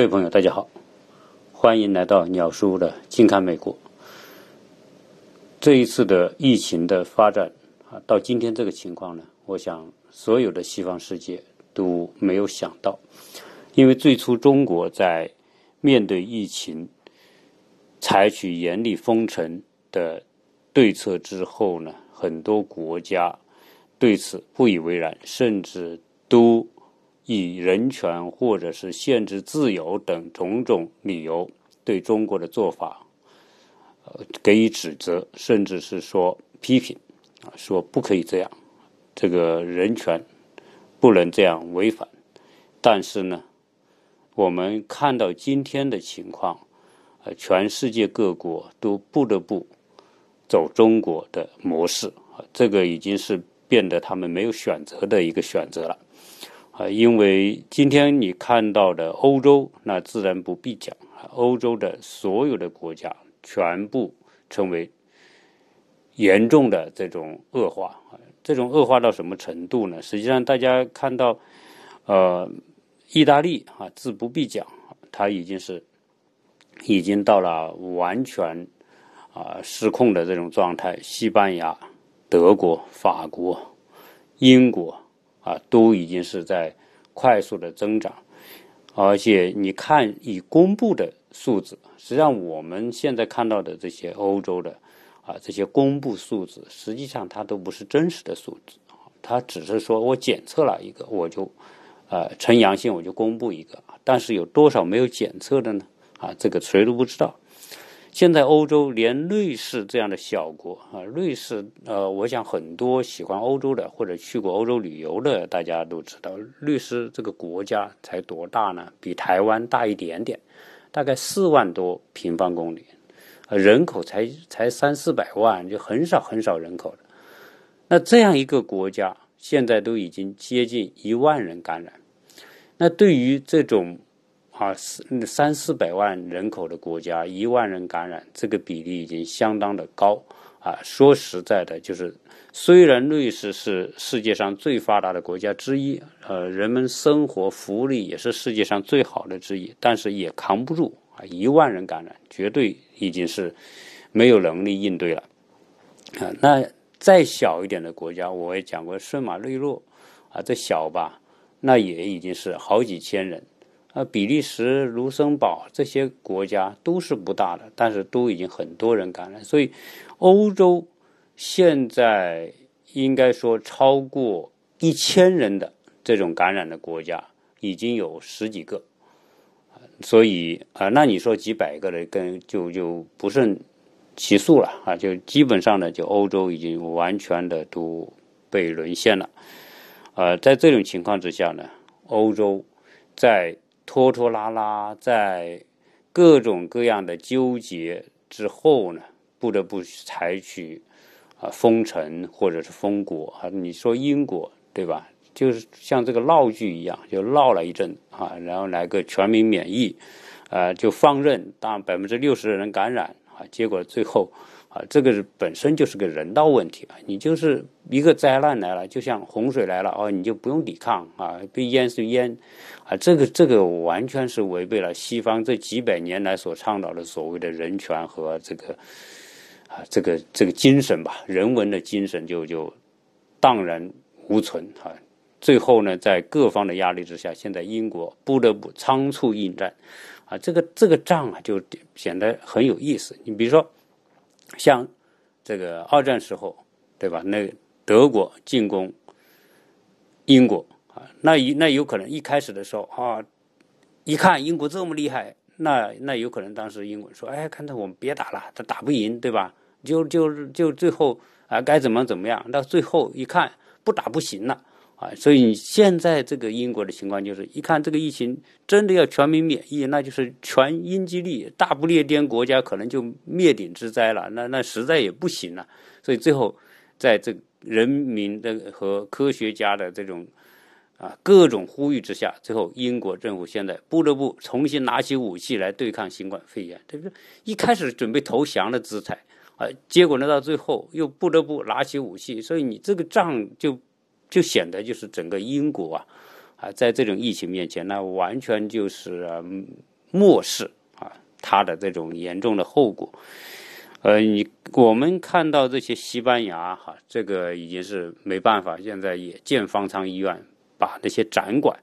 各位朋友，大家好，欢迎来到鸟叔的近看美国。这一次的疫情的发展啊，到今天这个情况呢，我想所有的西方世界都没有想到，因为最初中国在面对疫情采取严厉封城的对策之后呢，很多国家对此不以为然，甚至都以人权或者是限制自由等种种理由对中国的做法。呃给予指责，甚至是说批评，啊，说不可以这样，这个人权不能这样违反。但是呢，我们看到今天的情况，呃，全世界各国都不得不走中国的模式，啊，这个已经是变得他们没有选择的一个选择了，啊，因为今天你看到的欧洲，那自然不必讲，欧洲的所有的国家。全部成为严重的这种恶化，这种恶化到什么程度呢？实际上，大家看到，呃，意大利啊，自不必讲，它已经是已经到了完全啊失控的这种状态。西班牙、德国、法国、英国啊，都已经是在快速的增长，而且你看已公布的。数字实际上，我们现在看到的这些欧洲的啊这些公布数字，实际上它都不是真实的数字，它只是说我检测了一个，我就呃呈阳性，我就公布一个，但是有多少没有检测的呢？啊，这个谁都不知道。现在欧洲连瑞士这样的小国啊，瑞士呃，我想很多喜欢欧洲的或者去过欧洲旅游的，大家都知道，瑞士这个国家才多大呢？比台湾大一点点。大概四万多平方公里，人口才才三四百万，就很少很少人口的。那这样一个国家，现在都已经接近一万人感染。那对于这种啊三三四百万人口的国家，一万人感染，这个比例已经相当的高啊。说实在的，就是。虽然瑞士是世界上最发达的国家之一，呃，人们生活福利也是世界上最好的之一，但是也扛不住啊！一万人感染，绝对已经是没有能力应对了啊！那再小一点的国家，我也讲过圣马力诺啊，这小吧，那也已经是好几千人啊。比利时、卢森堡这些国家都是不大的，但是都已经很多人感染，所以欧洲。现在应该说超过一千人的这种感染的国家已经有十几个，所以啊，那你说几百个的跟就就不胜其数了啊，就基本上呢，就欧洲已经完全的都被沦陷了，呃，在这种情况之下呢，欧洲在拖拖拉拉，在各种各样的纠结之后呢，不得不采取。啊，封城或者是封国啊，你说英国对吧？就是像这个闹剧一样，就闹了一阵啊，然后来个全民免疫，啊，就放任，当百分之六十的人感染啊，结果最后啊，这个本身就是个人道问题啊，你就是一个灾难来了，就像洪水来了哦，你就不用抵抗啊，被淹是淹啊，这个这个完全是违背了西方这几百年来所倡导的所谓的人权和这个。啊，这个这个精神吧，人文的精神就就荡然无存啊！最后呢，在各方的压力之下，现在英国不得不仓促应战啊！这个这个仗啊，就显得很有意思。你比如说，像这个二战时候，对吧？那德国进攻英国啊，那一那有可能一开始的时候啊，一看英国这么厉害，那那有可能当时英国说：“哎，看到我们别打了，他打不赢，对吧？”就就就最后啊，该怎么怎么样？到最后一看，不打不行了啊！所以现在这个英国的情况就是，一看这个疫情真的要全民免疫，那就是全英吉利大不列颠国家可能就灭顶之灾了。那那实在也不行了。所以最后，在这人民的和科学家的这种啊各种呼吁之下，最后英国政府现在不得不重新拿起武器来对抗新冠肺炎，对不对？一开始准备投降的姿态。啊，结果呢，到最后又不得不拿起武器，所以你这个仗就就显得就是整个英国啊啊，在这种疫情面前，那完全就是漠视啊它的这种严重的后果。呃，你我们看到这些西班牙哈，这个已经是没办法，现在也建方舱医院，把那些展馆，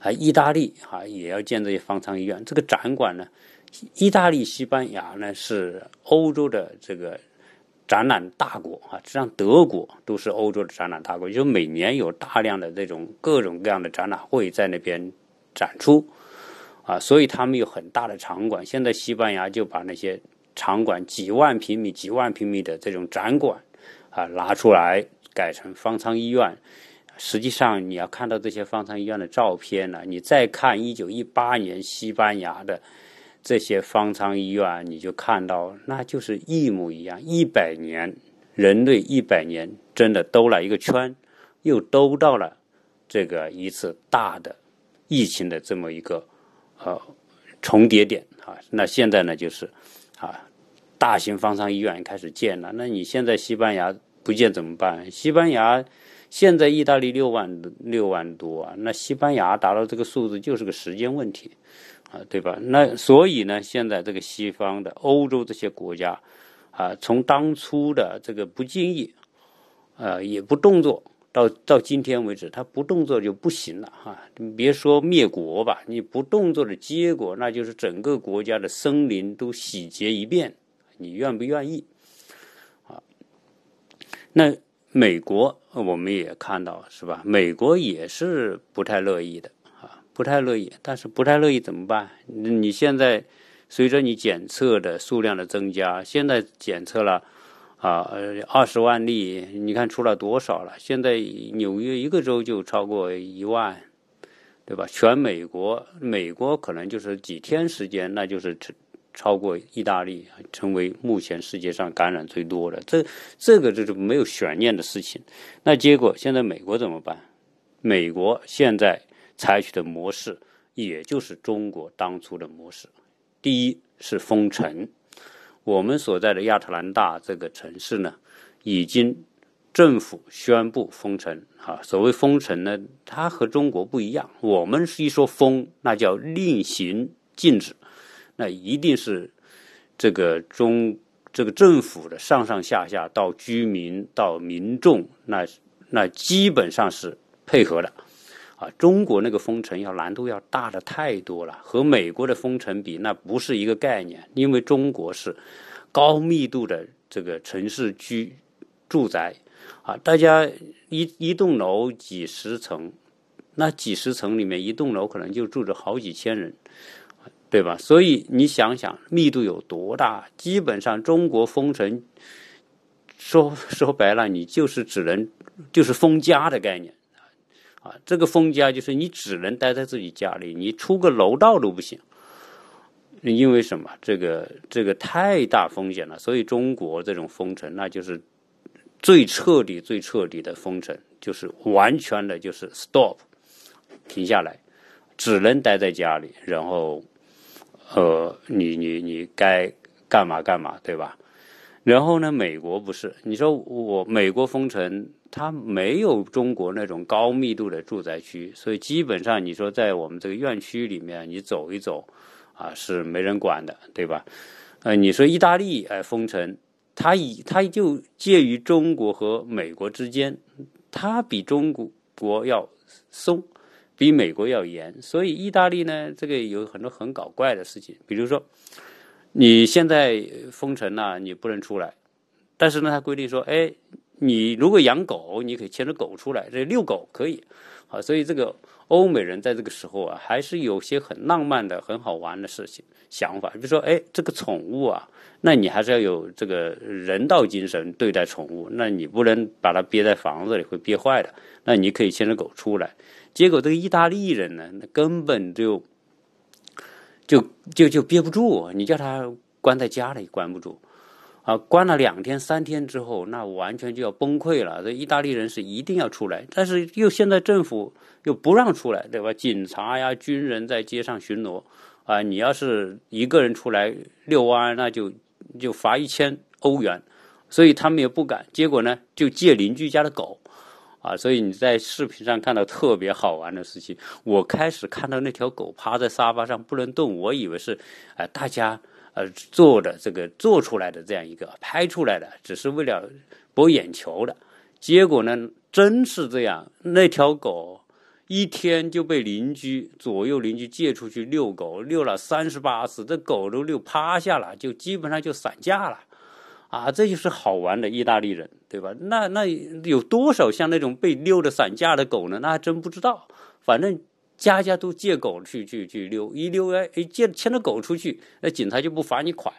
啊，意大利哈也要建这些方舱医院。这个展馆呢，意大利、西班牙呢是欧洲的这个展览大国啊，实际上德国都是欧洲的展览大国，就每年有大量的这种各种各样的展览会在那边展出，啊，所以他们有很大的场馆。现在西班牙就把那些场馆几万平米、几万平米的这种展馆，啊，拿出来改成方舱医院。实际上，你要看到这些方舱医院的照片呢，你再看一九一八年西班牙的这些方舱医院，你就看到那就是一模一样。一百年，人类一百年真的兜了一个圈，又兜到了这个一次大的疫情的这么一个呃重叠点啊。那现在呢，就是。啊，大型方舱医院开始建了。那你现在西班牙不建怎么办？西班牙现在意大利六万六万多啊，那西班牙达到这个数字就是个时间问题啊，对吧？那所以呢，现在这个西方的欧洲这些国家啊，从当初的这个不经意，呃，也不动作。到到今天为止，他不动作就不行了哈！你别说灭国吧，你不动作的结果，那就是整个国家的森林都洗劫一遍。你愿不愿意？啊，那美国我们也看到是吧？美国也是不太乐意的，不太乐意。但是不太乐意怎么办？你现在随着你检测的数量的增加，现在检测了。啊，二十万例，你看出了多少了？现在纽约一个州就超过一万，对吧？全美国，美国可能就是几天时间，那就是超超过意大利，成为目前世界上感染最多的。这这个就是没有悬念的事情。那结果现在美国怎么办？美国现在采取的模式，也就是中国当初的模式。第一是封城。我们所在的亚特兰大这个城市呢，已经政府宣布封城。哈，所谓封城呢，它和中国不一样。我们是一说封，那叫令行禁止，那一定是这个中这个政府的上上下下到居民到民众，那那基本上是配合的。啊，中国那个封城要难度要大的太多了，和美国的封城比，那不是一个概念。因为中国是高密度的这个城市居住宅，啊，大家一一栋楼几十层，那几十层里面一栋楼可能就住着好几千人，对吧？所以你想想密度有多大？基本上中国封城，说说白了，你就是只能就是封家的概念。啊，这个封家就是你只能待在自己家里，你出个楼道都不行。因为什么？这个这个太大风险了，所以中国这种封城，那就是最彻底、最彻底的封城，就是完全的，就是 stop，停下来，只能待在家里，然后，呃，你你你该干嘛干嘛，对吧？然后呢，美国不是？你说我美国封城？它没有中国那种高密度的住宅区，所以基本上你说在我们这个院区里面，你走一走，啊是没人管的，对吧？呃，你说意大利哎封城，它以它就介于中国和美国之间，它比中国国要松，比美国要严，所以意大利呢，这个有很多很搞怪的事情，比如说你现在封城了，你不能出来，但是呢，它规定说，哎。你如果养狗，你可以牵着狗出来，这遛狗可以，啊，所以这个欧美人在这个时候啊，还是有些很浪漫的、很好玩的事情想法。比如说，哎，这个宠物啊，那你还是要有这个人道精神对待宠物，那你不能把它憋在房子里会憋坏的。那你可以牵着狗出来。结果这个意大利人呢，那根本就就就就憋不住，你叫他关在家里关不住。啊，关了两天三天之后，那完全就要崩溃了。这意大利人是一定要出来，但是又现在政府又不让出来，对吧？警察呀、军人在街上巡逻，啊，你要是一个人出来遛弯，那就就罚一千欧元，所以他们也不敢。结果呢，就借邻居家的狗，啊，所以你在视频上看到特别好玩的事情。我开始看到那条狗趴在沙发上不能动，我以为是呃大家呃做的这个做出来的这样一个拍出来的，只是为了博眼球的。结果呢，真是这样，那条狗。一天就被邻居左右邻居借出去遛狗，遛了三十八次，这狗都遛趴下了，就基本上就散架了，啊，这就是好玩的意大利人，对吧？那那有多少像那种被遛的散架的狗呢？那还真不知道。反正家家都借狗去去去遛，一遛哎哎借牵着狗出去，那警察就不罚你款。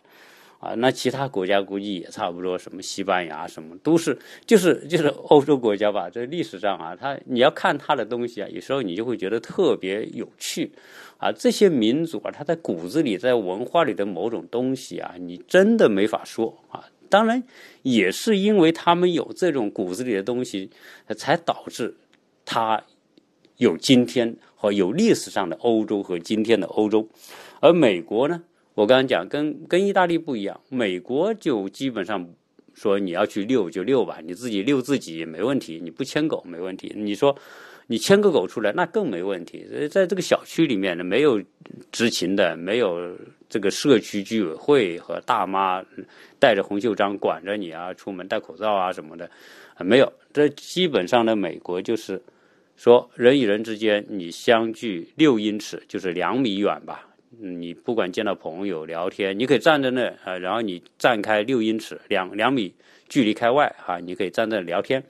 啊，那其他国家估计也差不多，什么西班牙什么都是，就是就是欧洲国家吧。这历史上啊，他你要看他的东西啊，有时候你就会觉得特别有趣，啊，这些民族啊，他在骨子里，在文化里的某种东西啊，你真的没法说啊。当然，也是因为他们有这种骨子里的东西，才导致他有今天和有历史上的欧洲和今天的欧洲，而美国呢？我刚刚讲，跟跟意大利不一样，美国就基本上说你要去遛就遛吧，你自己遛自己也没问题，你不牵狗没问题。你说你牵个狗出来，那更没问题。在这个小区里面呢，没有执勤的，没有这个社区居委会和大妈带着红袖章管着你啊，出门戴口罩啊什么的，没有。这基本上呢，美国就是说人与人之间你相距六英尺，就是两米远吧。你不管见到朋友聊天，你可以站在那啊，然后你站开六英尺，两两米距离开外啊，你可以站在那聊天，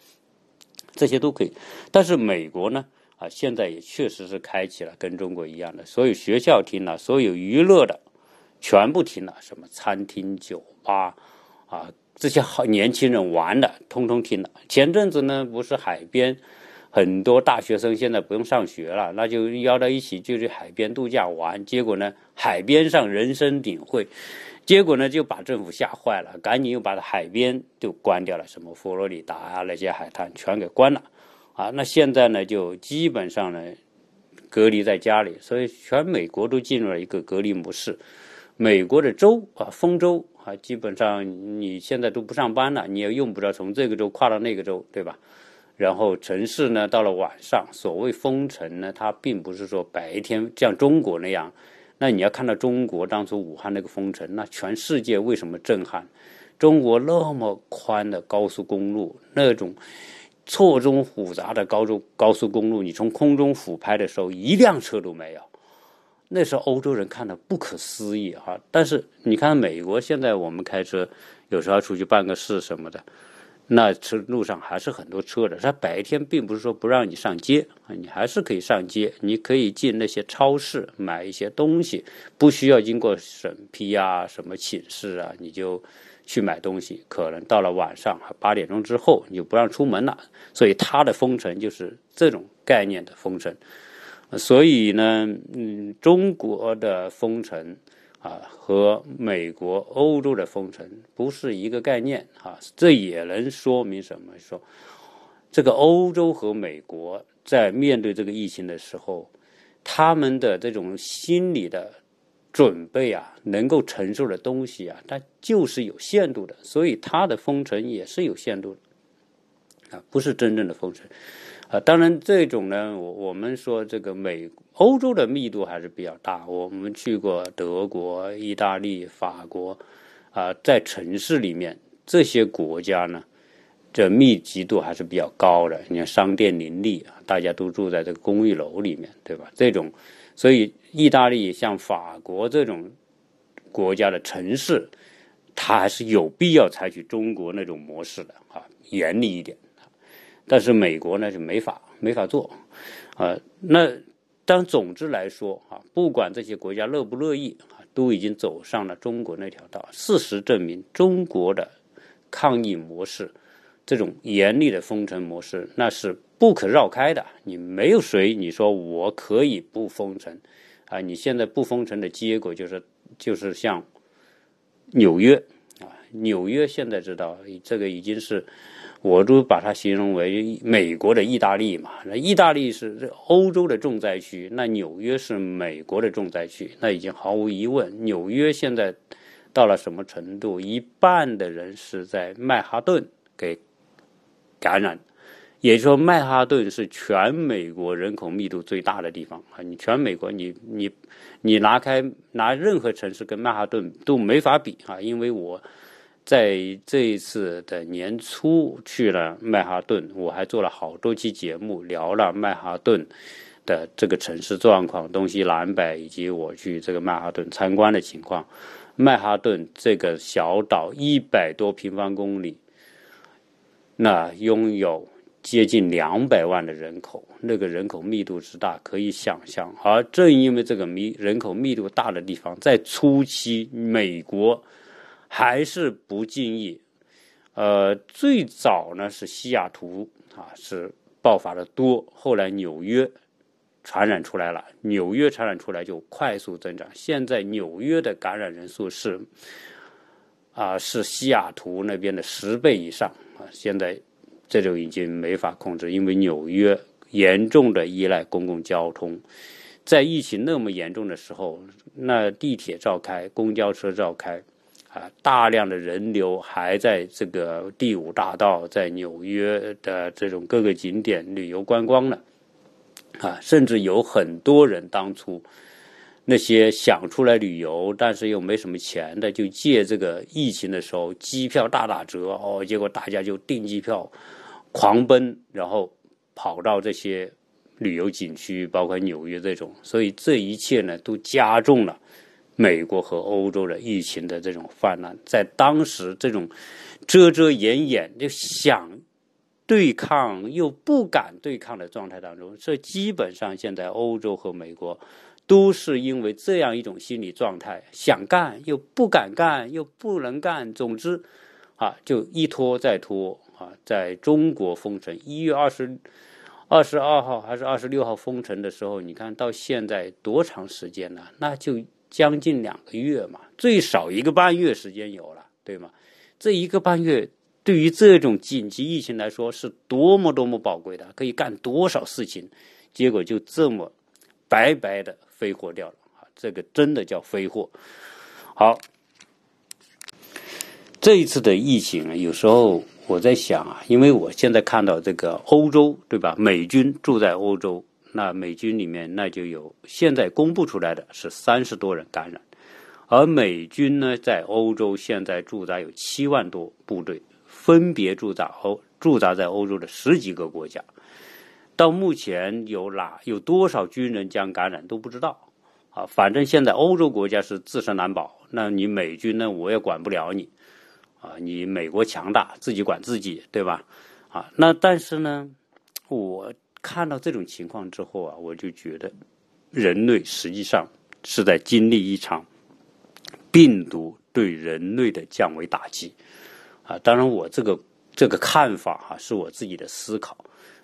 这些都可以。但是美国呢啊，现在也确实是开启了跟中国一样的，所有学校停了，所有娱乐的全部停了，什么餐厅、酒吧啊，这些好年轻人玩的通通停了。前阵子呢，不是海边。很多大学生现在不用上学了，那就邀到一起就去海边度假玩。结果呢，海边上人声鼎沸，结果呢就把政府吓坏了，赶紧又把海边就关掉了，什么佛罗里达啊那些海滩全给关了。啊，那现在呢就基本上呢隔离在家里，所以全美国都进入了一个隔离模式。美国的州啊，封州啊，基本上你现在都不上班了，你也用不着从这个州跨到那个州，对吧？然后城市呢，到了晚上，所谓封城呢，它并不是说白天像中国那样。那你要看到中国当初武汉那个封城，那全世界为什么震撼？中国那么宽的高速公路，那种错综复杂的高速高速公路，你从空中俯拍的时候，一辆车都没有。那时候欧洲人看的不可思议哈。但是你看美国现在，我们开车有时候出去办个事什么的。那车路上还是很多车的，它白天并不是说不让你上街，你还是可以上街，你可以进那些超市买一些东西，不需要经过审批啊，什么请示啊，你就去买东西。可能到了晚上八点钟之后，你就不让出门了。所以它的封城就是这种概念的封城。所以呢，嗯，中国的封城。啊，和美国、欧洲的封城不是一个概念啊！这也能说明什么？说这个欧洲和美国在面对这个疫情的时候，他们的这种心理的准备啊，能够承受的东西啊，它就是有限度的，所以它的封城也是有限度的啊，不是真正的封城。啊，当然，这种呢，我我们说这个美欧洲的密度还是比较大。我们去过德国、意大利、法国，啊，在城市里面这些国家呢，这密集度还是比较高的。你看，商店林立啊，大家都住在这个公寓楼里面，对吧？这种，所以意大利像法国这种国家的城市，它还是有必要采取中国那种模式的啊，严厉一点。但是美国呢就没法没法做，啊，那但总之来说啊，不管这些国家乐不乐意啊，都已经走上了中国那条道。事实证明，中国的抗疫模式，这种严厉的封城模式，那是不可绕开的。你没有谁，你说我可以不封城啊？你现在不封城的结果就是就是像纽约啊，纽约现在知道这个已经是。我都把它形容为美国的意大利嘛，那意大利是欧洲的重灾区，那纽约是美国的重灾区，那已经毫无疑问。纽约现在到了什么程度？一半的人是在曼哈顿给感染，也就是说，曼哈顿是全美国人口密度最大的地方啊！你全美国，你你你拿开拿任何城市跟曼哈顿都没法比啊！因为我在这一次的年初去了曼哈顿，我还做了好多期节目，聊了曼哈顿的这个城市状况，东西南北，以及我去这个曼哈顿参观的情况。曼哈顿这个小岛一百多平方公里，那拥有。接近两百万的人口，那个人口密度之大，可以想象。而正因为这个密人口密度大的地方，在初期，美国还是不经意。呃，最早呢是西雅图啊，是爆发的多，后来纽约传染出来了，纽约传染出来就快速增长。现在纽约的感染人数是啊，是西雅图那边的十倍以上啊，现在。这就已经没法控制，因为纽约严重的依赖公共交通，在疫情那么严重的时候，那地铁照开，公交车照开，啊，大量的人流还在这个第五大道，在纽约的这种各个景点旅游观光呢，啊，甚至有很多人当初。那些想出来旅游，但是又没什么钱的，就借这个疫情的时候，机票大打折哦，结果大家就订机票，狂奔，然后跑到这些旅游景区，包括纽约这种，所以这一切呢，都加重了美国和欧洲的疫情的这种泛滥。在当时这种遮遮掩掩，就想对抗又不敢对抗的状态当中，这基本上现在欧洲和美国。都是因为这样一种心理状态，想干又不敢干，又不能干，总之，啊，就一拖再拖啊。在中国封城，一月二十二十二号还是二十六号封城的时候，你看到现在多长时间了？那就将近两个月嘛，最少一个半月时间有了，对吗？这一个半月对于这种紧急疫情来说是多么多么宝贵的，可以干多少事情，结果就这么白白的。挥霍掉了啊！这个真的叫挥霍。好，这一次的疫情，有时候我在想啊，因为我现在看到这个欧洲，对吧？美军住在欧洲，那美军里面那就有现在公布出来的是三十多人感染，而美军呢，在欧洲现在驻扎有七万多部队，分别驻扎欧驻扎在欧洲的十几个国家。到目前有哪有多少军人将感染都不知道，啊，反正现在欧洲国家是自身难保，那你美军呢，我也管不了你，啊，你美国强大，自己管自己，对吧？啊，那但是呢，我看到这种情况之后啊，我就觉得，人类实际上是在经历一场病毒对人类的降维打击，啊，当然我这个这个看法哈，是我自己的思考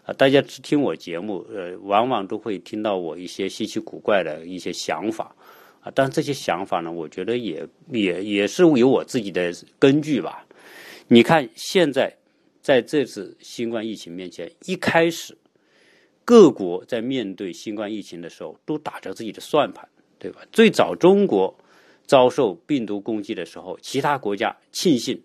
啊。大家只听我节目，呃，往往都会听到我一些稀奇古怪的一些想法，啊，但这些想法呢，我觉得也也也是有我自己的根据吧。你看，现在在这次新冠疫情面前，一开始各国在面对新冠疫情的时候，都打着自己的算盘，对吧？最早中国遭受病毒攻击的时候，其他国家庆幸。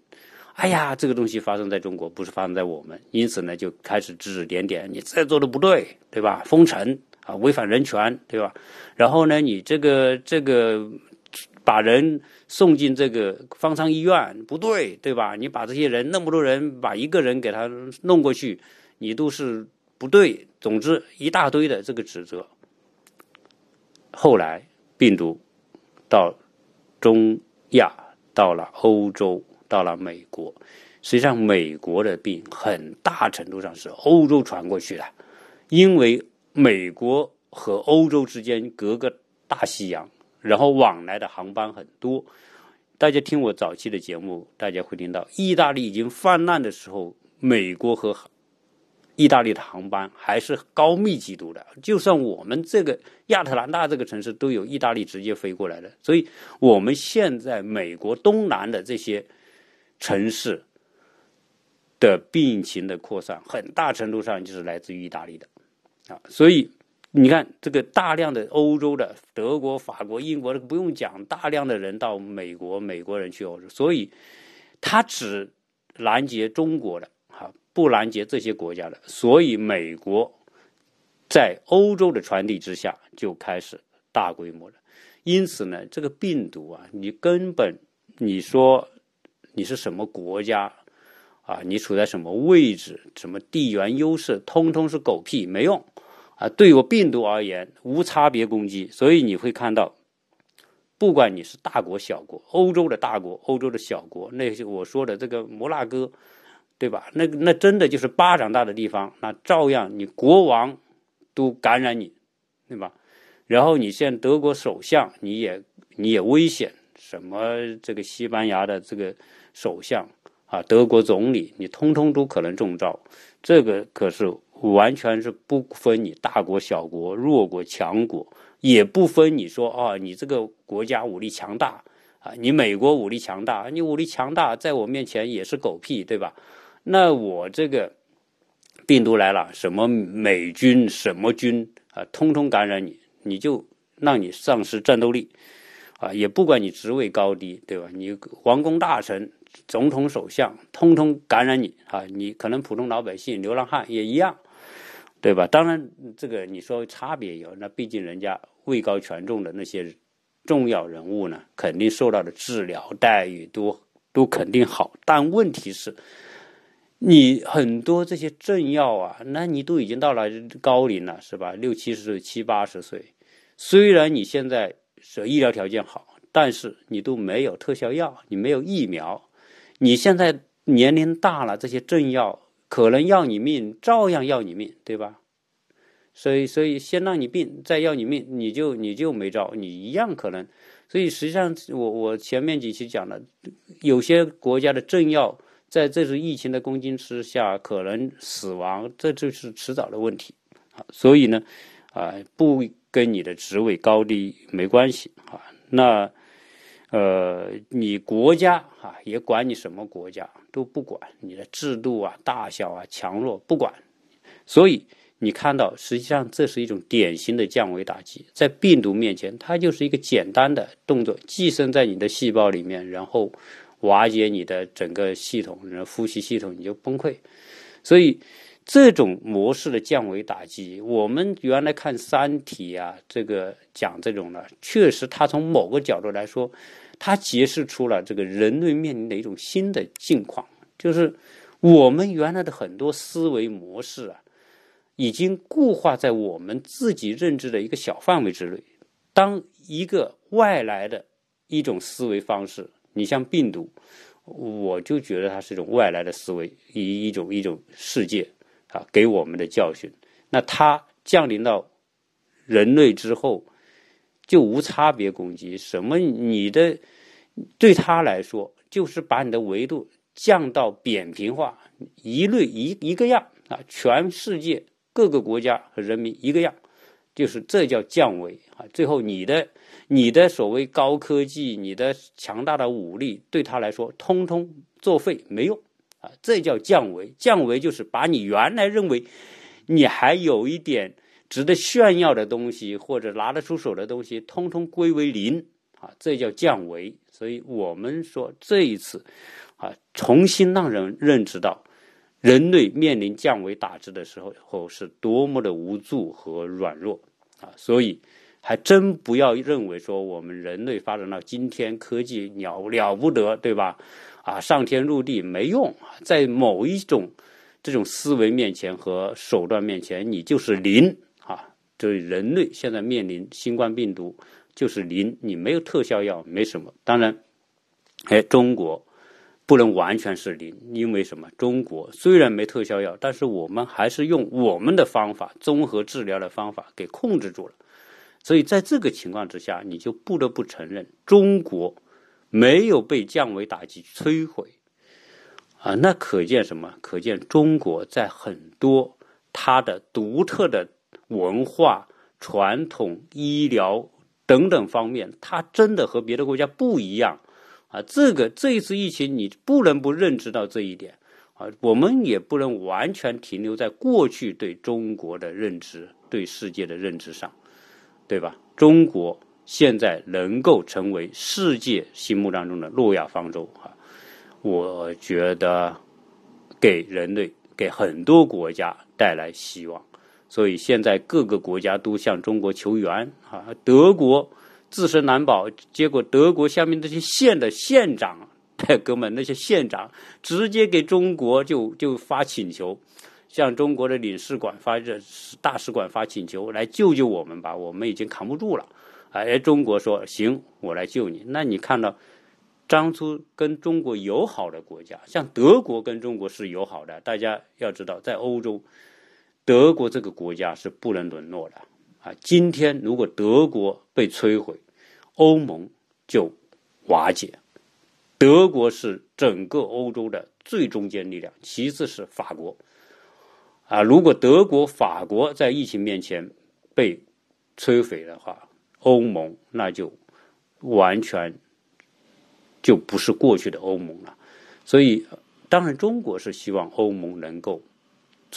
哎呀，这个东西发生在中国，不是发生在我们，因此呢，就开始指指点点，你这做的不对，对吧？封城啊，违反人权，对吧？然后呢，你这个这个把人送进这个方舱医院不对，对吧？你把这些人那么多人，把一个人给他弄过去，你都是不对。总之，一大堆的这个指责。后来病毒到中亚，到了欧洲。到了美国，实际上美国的病很大程度上是欧洲传过去的，因为美国和欧洲之间隔个大西洋，然后往来的航班很多。大家听我早期的节目，大家会听到意大利已经泛滥的时候，美国和意大利的航班还是高密集度的。就算我们这个亚特兰大这个城市都有意大利直接飞过来的，所以我们现在美国东南的这些。城市的病情的扩散，很大程度上就是来自于意大利的啊，所以你看，这个大量的欧洲的德国、法国、英国的不用讲，大量的人到美国，美国人去欧洲，所以他只拦截中国的，不拦截这些国家的，所以美国在欧洲的传递之下就开始大规模的。因此呢，这个病毒啊，你根本你说你是什么国家啊，你处在什么位置，什么地缘优势，通通是狗屁，没用啊！对我病毒而言，无差别攻击。所以你会看到，不管你是大国小国，欧洲的大国，欧洲的小国，那些我说的这个摩纳哥，对吧？那那真的就是巴掌大的地方，那照样你国王都感染你，对吧？然后你现在德国首相，你也你也危险，什么这个西班牙的这个首相啊，德国总理，你通通都可能中招。这个可是完全是不分你大国小国、弱国强国，也不分你说啊，你这个国家武力强大啊，你美国武力强大，你武力强大，在我面前也是狗屁，对吧？那我这个病毒来了，什么美军什么军啊，通通感染你。你就让你丧失战斗力，啊，也不管你职位高低，对吧？你皇宫大臣、总统、首相，通通感染你啊！你可能普通老百姓、流浪汉也一样，对吧？当然，这个你说差别有，那毕竟人家位高权重的那些重要人物呢，肯定受到的治疗待遇都都肯定好。但问题是，你很多这些政要啊，那你都已经到了高龄了，是吧？六七十岁、七八十岁。虽然你现在是医疗条件好，但是你都没有特效药，你没有疫苗，你现在年龄大了，这些政要可能要你命，照样要你命，对吧？所以，所以先让你病，再要你命，你就你就没招，你一样可能。所以实际上，我我前面几期讲了，有些国家的政要在这次疫情的攻击之下可能死亡，这就是迟早的问题啊。所以呢，啊不。跟你的职位高低没关系啊，那呃，你国家啊也管你什么国家都不管，你的制度啊、大小啊、强弱不管，所以你看到，实际上这是一种典型的降维打击，在病毒面前，它就是一个简单的动作，寄生在你的细胞里面，然后瓦解你的整个系统，你的呼吸系统你就崩溃，所以。这种模式的降维打击，我们原来看《三体》啊，这个讲这种的，确实，它从某个角度来说，它揭示出了这个人类面临的一种新的境况，就是我们原来的很多思维模式啊，已经固化在我们自己认知的一个小范围之内。当一个外来的一种思维方式，你像病毒，我就觉得它是一种外来的思维，一一种一种世界。啊，给我们的教训。那它降临到人类之后，就无差别攻击。什么？你的对他来说，就是把你的维度降到扁平化，一律一一个样啊，全世界各个国家和人民一个样，就是这叫降维啊。最后，你的你的所谓高科技，你的强大的武力，对他来说，通通作废，没用。啊，这叫降维。降维就是把你原来认为你还有一点值得炫耀的东西，或者拿得出手的东西，通通归为零。啊，这叫降维。所以我们说这一次啊，重新让人认知到人类面临降维打击的时候后是多么的无助和软弱啊。所以还真不要认为说我们人类发展到今天科技了了不得，对吧？啊，上天入地没用，在某一种这种思维面前和手段面前，你就是零啊！就是人类现在面临新冠病毒就是零，你没有特效药，没什么。当然，哎，中国不能完全是零，因为什么？中国虽然没特效药，但是我们还是用我们的方法，综合治疗的方法给控制住了。所以在这个情况之下，你就不得不承认中国。没有被降维打击摧毁，啊，那可见什么？可见中国在很多它的独特的文化、传统、医疗等等方面，它真的和别的国家不一样，啊，这个这一次疫情你不能不认知到这一点，啊，我们也不能完全停留在过去对中国的认知、对世界的认知上，对吧？中国。现在能够成为世界心目当中的诺亚方舟啊，我觉得给人类给很多国家带来希望。所以现在各个国家都向中国求援啊！德国自身难保，结果德国下面那些县的县长，哥们那些县长直接给中国就就发请求，向中国的领事馆发这大使馆发请求，来救救我们吧！我们已经扛不住了。哎，中国说行，我来救你。那你看到当初跟中国友好的国家，像德国跟中国是友好的，大家要知道，在欧洲。德国这个国家是不能沦落的啊！今天如果德国被摧毁，欧盟就瓦解。德国是整个欧洲的最中坚力量，其次是法国啊。如果德国、法国在疫情面前被摧毁的话，欧盟那就完全就不是过去的欧盟了。所以，当然，中国是希望欧盟能够。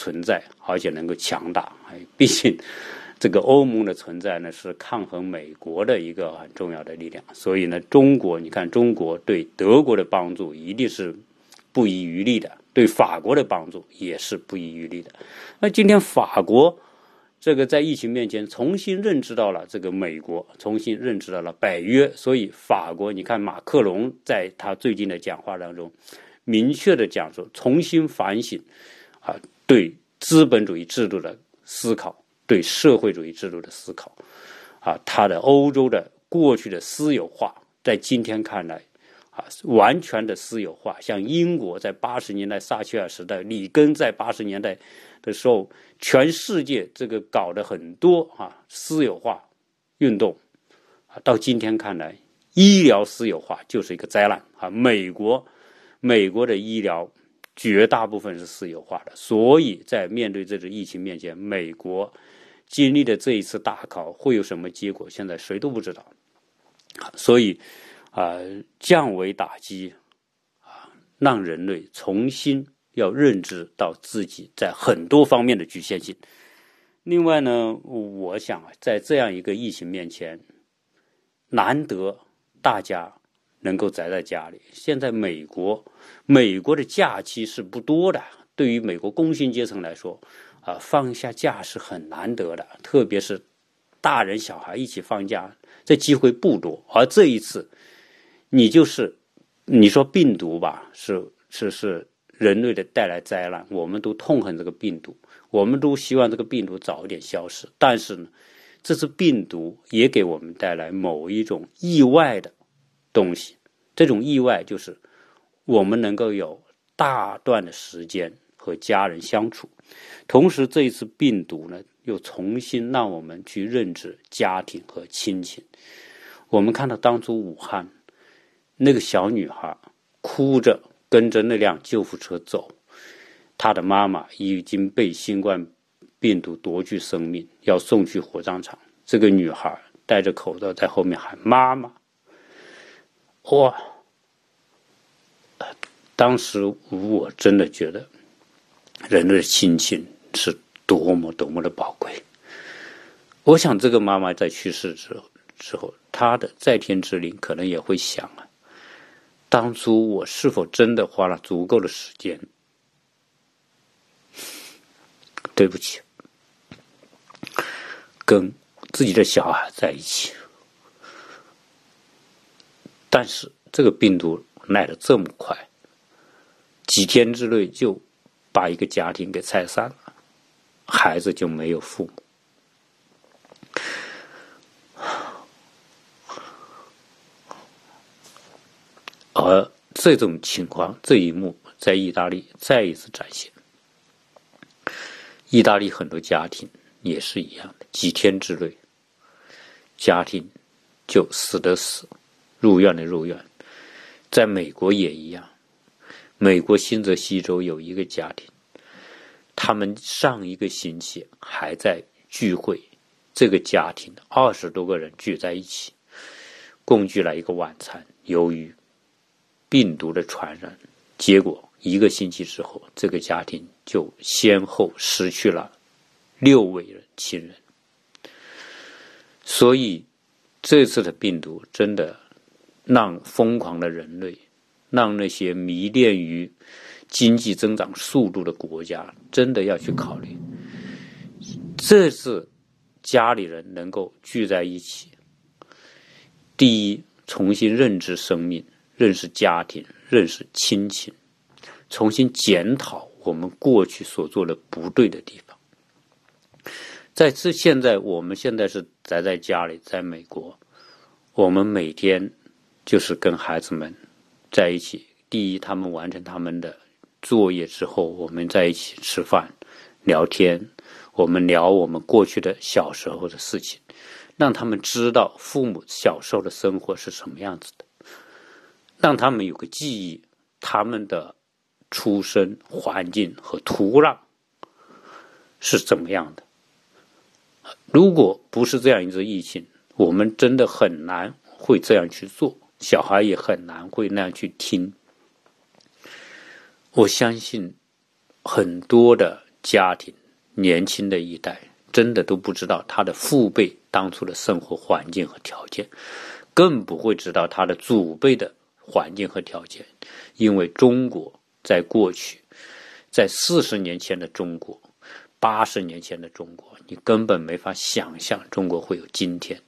存在，而且能够强大。哎，毕竟这个欧盟的存在呢，是抗衡美国的一个很重要的力量。所以呢，中国，你看，中国对德国的帮助一定是不遗余力的，对法国的帮助也是不遗余力的。那今天法国这个在疫情面前重新认知到了这个美国，重新认知到了北约，所以法国，你看马克龙在他最近的讲话当中，明确的讲说，重新反省啊。对资本主义制度的思考，对社会主义制度的思考，啊，他的欧洲的过去的私有化，在今天看来，啊，完全的私有化。像英国在八十年代撒切尔时代，里根在八十年代的时候，全世界这个搞的很多啊私有化运动，啊，到今天看来，医疗私有化就是一个灾难啊。美国，美国的医疗。绝大部分是私有化的，所以在面对这次疫情面前，美国经历的这一次大考会有什么结果？现在谁都不知道。所以啊，降维打击啊，让人类重新要认知到自己在很多方面的局限性。另外呢，我想在这样一个疫情面前，难得大家。能够宅在家里。现在美国，美国的假期是不多的。对于美国工薪阶层来说，啊，放下假是很难得的。特别是大人小孩一起放假，这机会不多。而这一次，你就是你说病毒吧，是是是人类的带来灾难，我们都痛恨这个病毒，我们都希望这个病毒早点消失。但是呢，这次病毒也给我们带来某一种意外的。东西，这种意外就是我们能够有大段的时间和家人相处，同时这一次病毒呢，又重新让我们去认知家庭和亲情。我们看到当初武汉那个小女孩哭着跟着那辆救护车走，她的妈妈已经被新冠病毒夺去生命，要送去火葬场。这个女孩戴着口罩在后面喊妈妈。哇！当时我真的觉得，人的亲情是多么多么的宝贵。我想，这个妈妈在去世之，之后，她的在天之灵可能也会想啊，当初我是否真的花了足够的时间？对不起，跟自己的小孩在一起。但是这个病毒来的这么快，几天之内就把一个家庭给拆散了，孩子就没有父母。而这种情况，这一幕在意大利再一次展现。意大利很多家庭也是一样的，几天之内，家庭就死的死。入院的入院，在美国也一样。美国新泽西州有一个家庭，他们上一个星期还在聚会，这个家庭二十多个人聚在一起，共聚了一个晚餐。由于病毒的传染，结果一个星期之后，这个家庭就先后失去了六位人亲人。所以这次的病毒真的。让疯狂的人类，让那些迷恋于经济增长速度的国家，真的要去考虑，这是家里人能够聚在一起。第一，重新认知生命，认识家庭，认识亲情，重新检讨我们过去所做的不对的地方。在这现在，我们现在是宅在家里，在美国，我们每天就是跟孩子们在一起。第一，他们完成他们的作业之后，我们在一起吃饭、聊天，我们聊我们过去的小时候的事情。让他们知道父母小时候的生活是什么样子的，让他们有个记忆，他们的出生环境和土壤是怎么样的。如果不是这样一个疫情，我们真的很难会这样去做，小孩也很难会那样去听。我相信很多的家庭，年轻的一代。真的都不知道他的父辈当初的生活环境和条件，更不会知道他的祖辈的环境和条件，因为中国在过去，在四十年前的中国，八十年前的中国，你根本没法想象中国会有今天。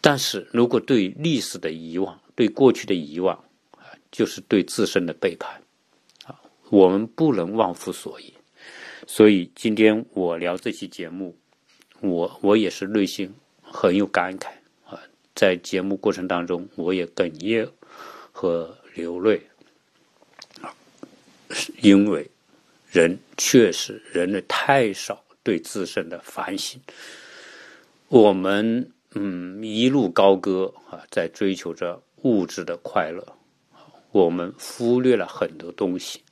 但是如果对历史的遗忘，对过去的遗忘，啊，就是对自身的背叛，啊，我们不能忘乎所以。所以今天我聊这期节目，我我也是内心很有感慨，在节目过程当中，我也哽咽和流泪，因为人确实人类太少对自身的反省，我们嗯一路高歌啊，在追求着物质的快乐，我们忽略了很多东西，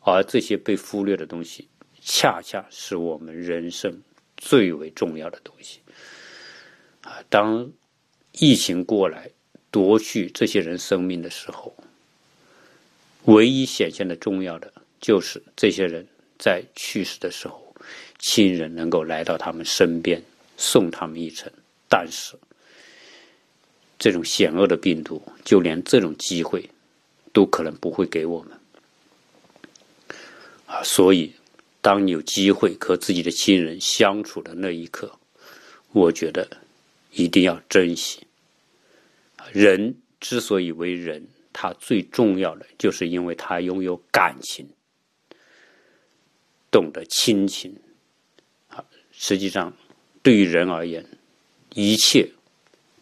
而这些被忽略的东西。恰恰是我们人生最为重要的东西啊！当疫情过来夺去这些人生命的时候，唯一显现的重要的就是这些人在去世的时候，亲人能够来到他们身边送他们一程。但是，这种险恶的病毒，就连这种机会都可能不会给我们啊！所以。当你有机会和自己的亲人相处的那一刻，我觉得一定要珍惜。人之所以为人，他最重要的就是因为他拥有感情，懂得亲情。啊，实际上对于人而言，一切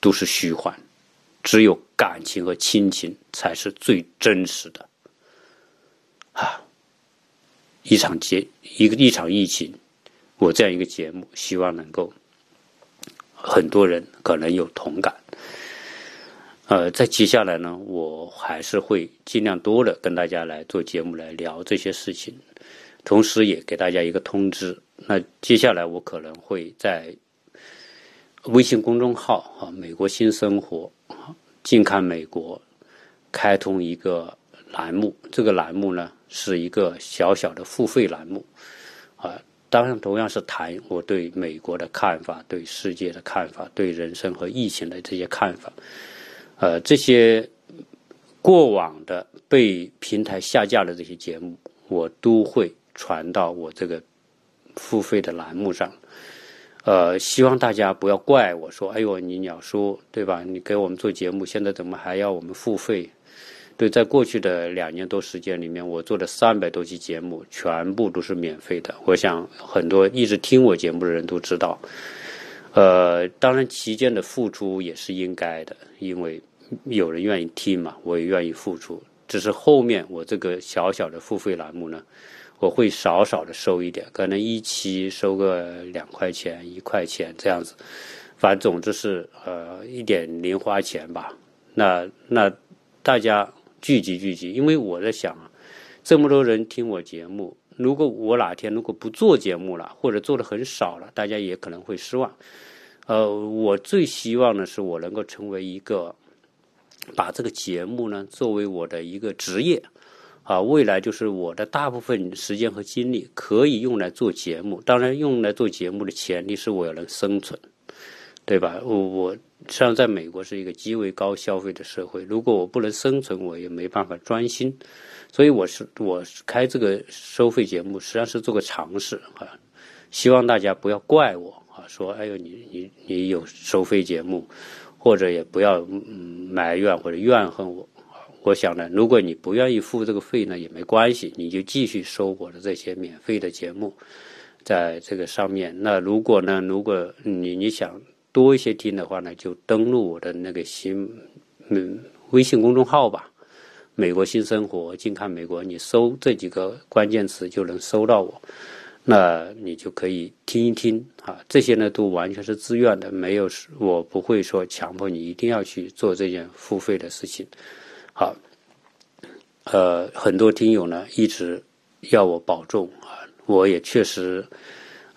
都是虚幻，只有感情和亲情才是最真实的。啊。一场节一个一场疫情，我这样一个节目，希望能够很多人可能有同感。呃，在接下来呢，我还是会尽量多的跟大家来做节目，来聊这些事情，同时也给大家一个通知。那接下来我可能会在微信公众号啊，美国新生活，近看美国，开通一个栏目。这个栏目呢。是一个小小的付费栏目，啊，当然同样是谈我对美国的看法、对世界的看法、对人生和疫情的这些看法，呃，这些过往的被平台下架的这些节目，我都会传到我这个付费的栏目上，呃，希望大家不要怪我说，哎呦，你鸟叔对吧？你给我们做节目，现在怎么还要我们付费？对，在过去的两年多时间里面，我做的三百多期节目全部都是免费的。我想很多一直听我节目的人都知道，呃，当然期间的付出也是应该的，因为有人愿意听嘛，我也愿意付出。只是后面我这个小小的付费栏目呢，我会少少的收一点，可能一期收个两块钱、一块钱这样子，反正总之是呃一点零花钱吧。那那大家。聚集聚集，因为我在想啊，这么多人听我节目，如果我哪天如果不做节目了，或者做的很少了，大家也可能会失望。呃，我最希望的是我能够成为一个，把这个节目呢作为我的一个职业，啊，未来就是我的大部分时间和精力可以用来做节目。当然，用来做节目的前提是我要能生存，对吧？我我实际上在美国是一个极为高消费的社会，如果我不能生存，我也没办法专心。所以我是我开这个收费节目，实际上是做个尝试啊，希望大家不要怪我，说哎呦你你你有收费节目，或者也不要埋怨或者怨恨我。我想呢，如果你不愿意付这个费呢，也没关系，你就继续收我的这些免费的节目，在这个上面。那如果呢，如果你你想多一些听的话呢，就登录我的那个新嗯微信公众号吧，“美国新生活”，近看美国，你搜这几个关键词就能搜到我。那你就可以听一听啊，这些呢都完全是自愿的，没有我不会说强迫你一定要去做这件付费的事情。好，呃，很多听友呢一直要我保重啊，我也确实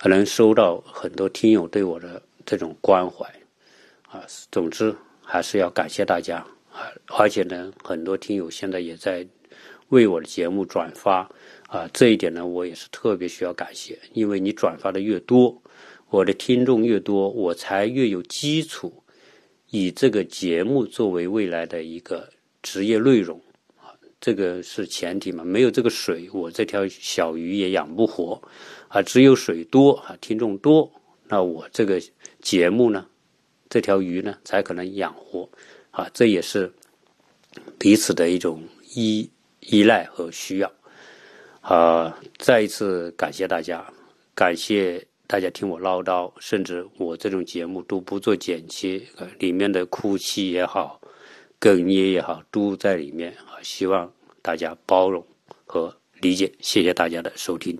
能收到很多听友对我的这种关怀啊。总之还是要感谢大家啊，而且呢，很多听友现在也在为我的节目转发啊，这一点呢，我也是特别需要感谢，因为你转发的越多，我的听众越多，我才越有基础，以这个节目作为未来的一个。职业内容啊，这个是前提嘛。没有这个水，我这条小鱼也养不活啊。只有水多啊，听众多，那我这个节目呢，这条鱼呢才可能养活啊。这也是彼此的一种依依赖和需要啊。再一次感谢大家，感谢大家听我唠叨，甚至我这种节目都不做剪切，里面的哭泣也好。哽咽也好，都在里面啊！希望大家包容和理解，谢谢大家的收听。